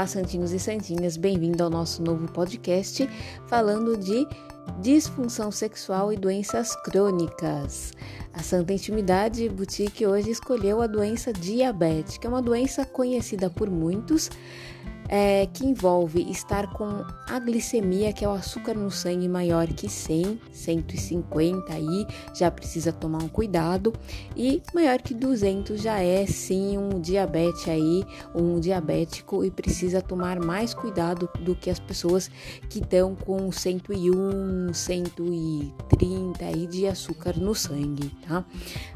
Olá, santinhos e santinhas, bem-vindo ao nosso novo podcast falando de disfunção sexual e doenças crônicas. A Santa Intimidade Boutique hoje escolheu a doença é uma doença conhecida por muitos, é, que envolve estar com a glicemia, que é o açúcar no sangue maior que 100, 150 aí, já precisa tomar um cuidado, e maior que 200 já é sim um diabetes aí, um diabético e precisa tomar mais cuidado do que as pessoas que estão com 101, 130 aí de açúcar no sangue, tá?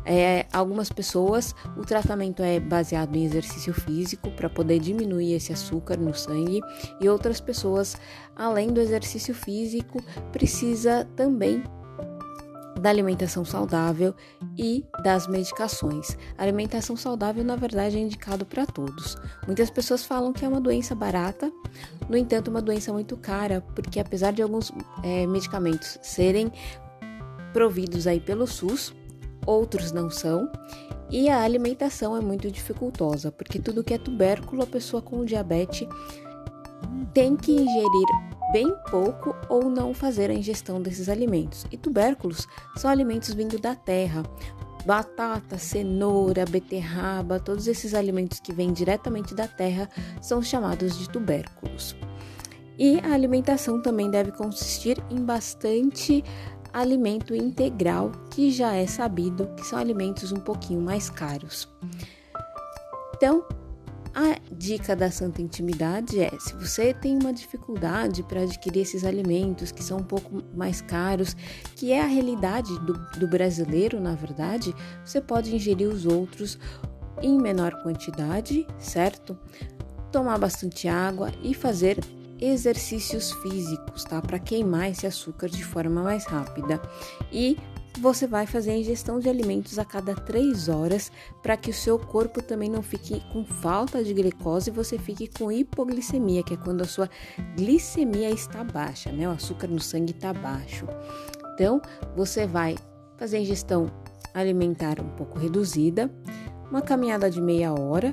É, algumas pessoas, o tratamento é baseado em exercício físico para poder diminuir esse açúcar no sangue e outras pessoas, além do exercício físico, precisa também da alimentação saudável e das medicações. A alimentação saudável, na verdade, é indicado para todos. Muitas pessoas falam que é uma doença barata, no entanto, uma doença muito cara, porque apesar de alguns é, medicamentos serem providos aí pelo SUS, outros não são, e a alimentação é muito dificultosa, porque tudo que é tubérculo, a pessoa com diabetes tem que ingerir bem pouco ou não fazer a ingestão desses alimentos. E tubérculos são alimentos vindo da terra. Batata, cenoura, beterraba, todos esses alimentos que vêm diretamente da terra são chamados de tubérculos. E a alimentação também deve consistir em bastante alimento integral, que já é sabido que são alimentos um pouquinho mais caros. Então, a dica da Santa Intimidade é: se você tem uma dificuldade para adquirir esses alimentos que são um pouco mais caros, que é a realidade do, do brasileiro, na verdade, você pode ingerir os outros em menor quantidade, certo? Tomar bastante água e fazer exercícios físicos, tá? Para queimar esse açúcar de forma mais rápida. E você vai fazer a ingestão de alimentos a cada 3 horas para que o seu corpo também não fique com falta de glicose e você fique com hipoglicemia, que é quando a sua glicemia está baixa, né? O açúcar no sangue está baixo. Então, você vai fazer a ingestão alimentar um pouco reduzida, uma caminhada de meia hora,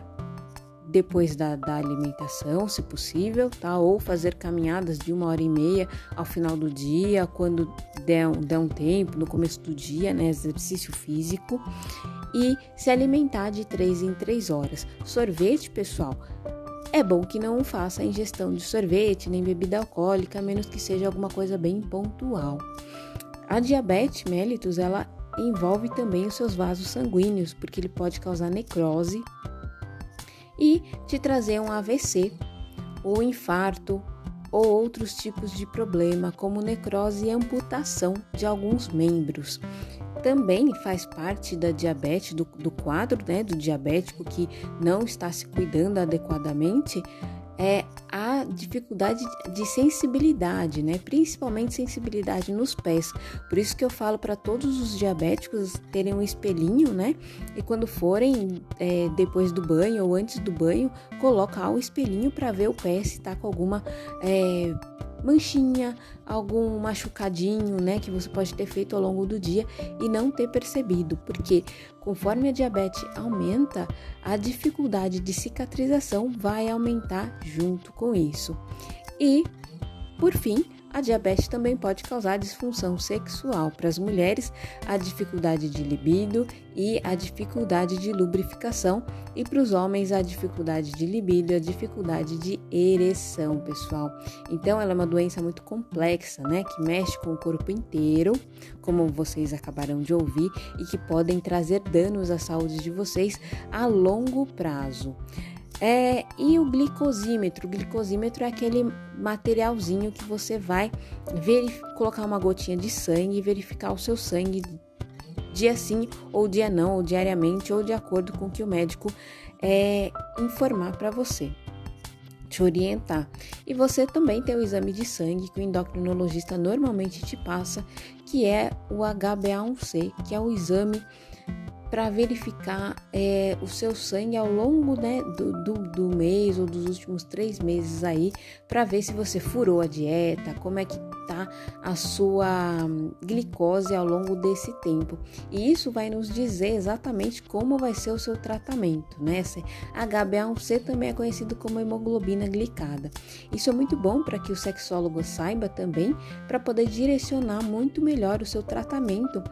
depois da, da, alimentação, se possível, tá? Ou fazer caminhadas de uma hora e meia ao final do dia, quando der, der um tempo, no começo do dia, né? Exercício físico. E se alimentar de três em três horas. Sorvete, pessoal, é bom que não faça ingestão de sorvete nem bebida alcoólica, a menos que seja alguma coisa bem pontual. A diabetes mellitus, ela envolve também os seus vasos sanguíneos, porque ele pode causar necrose e te trazer um AVC, ou infarto, ou outros tipos de problema, como necrose e amputação de alguns membros. Também faz parte da diabetes, do, do quadro né, do diabético que não está se cuidando adequadamente, dificuldade de sensibilidade, né? Principalmente sensibilidade nos pés. Por isso que eu falo para todos os diabéticos terem um espelhinho, né? E quando forem é, depois do banho ou antes do banho, colocar o espelhinho para ver o pé se está com alguma é, manchinha, algum machucadinho, né, que você pode ter feito ao longo do dia e não ter percebido, porque conforme a diabetes aumenta, a dificuldade de cicatrização vai aumentar junto com isso. E, por fim, a diabetes também pode causar disfunção sexual para as mulheres, a dificuldade de libido e a dificuldade de lubrificação, e para os homens a dificuldade de libido e a dificuldade de ereção, pessoal. Então ela é uma doença muito complexa, né, que mexe com o corpo inteiro, como vocês acabaram de ouvir, e que podem trazer danos à saúde de vocês a longo prazo. É, e o glicosímetro? O glicosímetro é aquele materialzinho que você vai colocar uma gotinha de sangue e verificar o seu sangue dia sim ou dia não, ou diariamente, ou de acordo com o que o médico é, informar para você, te orientar. E você também tem o exame de sangue que o endocrinologista normalmente te passa, que é o HbA1c, que é o exame para verificar é, o seu sangue ao longo né, do, do, do, mês ou dos últimos três meses aí, para ver se você furou a dieta, como é que tá a sua glicose ao longo desse tempo. E isso vai nos dizer exatamente como vai ser o seu tratamento, né? HbA1c também é conhecido como hemoglobina glicada. Isso é muito bom para que o sexólogo saiba também, para poder direcionar muito melhor o seu tratamento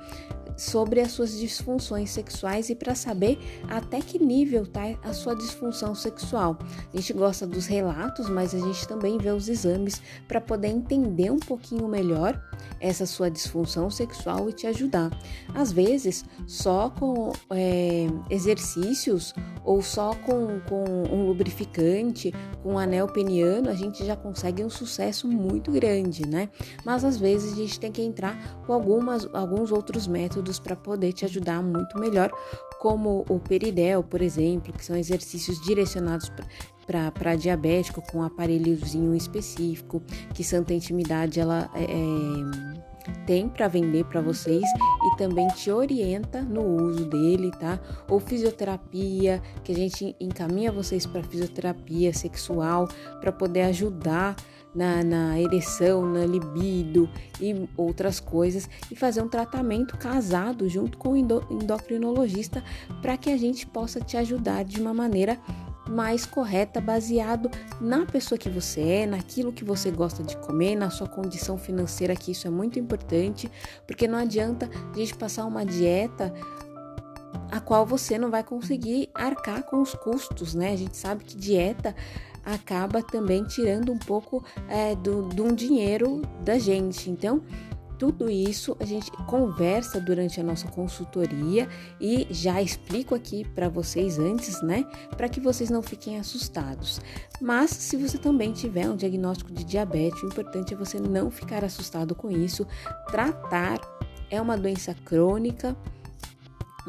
sobre as suas disfunções sexuais e para saber até que nível está a sua disfunção sexual. A gente gosta dos relatos, mas a gente também vê os exames para poder entender um pouquinho melhor essa sua disfunção sexual e te ajudar. Às vezes, só com é, exercícios ou só com, com um lubrificante, com um anel peniano, a gente já consegue um sucesso muito grande, né? Mas às vezes a gente tem que entrar com algumas, alguns outros métodos para poder te ajudar muito melhor, como o peridel, por exemplo, que são exercícios direcionados para diabético com um aparelhozinho específico, que Santa Intimidade ela é, é tem para vender para vocês e também te orienta no uso dele, tá? Ou fisioterapia, que a gente encaminha vocês para fisioterapia sexual para poder ajudar na, na ereção, na libido e outras coisas e fazer um tratamento casado junto com o endocrinologista para que a gente possa te ajudar de uma maneira mais correta, baseado na pessoa que você é, naquilo que você gosta de comer, na sua condição financeira, que isso é muito importante, porque não adianta a gente passar uma dieta a qual você não vai conseguir arcar com os custos, né? A gente sabe que dieta acaba também tirando um pouco é, do, dinheiro da gente. Então, tudo isso a gente conversa durante a nossa consultoria e já explico aqui para vocês antes, né? Para que vocês não fiquem assustados. Mas se você também tiver um diagnóstico de diabetes, o importante é você não ficar assustado com isso. Tratar é uma doença crônica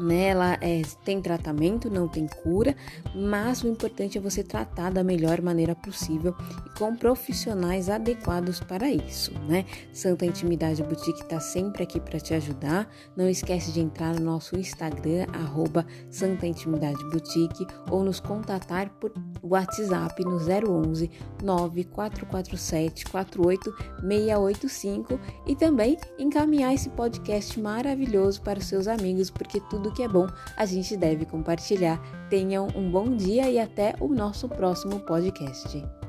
né? Ela é, tem tratamento, não tem cura, mas o importante é você tratar da melhor maneira possível e com profissionais adequados para isso, né? Santa Intimidade Boutique está sempre aqui para te ajudar. Não esquece de entrar no nosso Instagram, Santa Intimidade Boutique, ou nos contatar por WhatsApp no 011 9447 48685 e também encaminhar esse podcast maravilhoso para os seus amigos, porque tudo que é bom a gente deve compartilhar. Tenham um bom dia e até o nosso próximo podcast.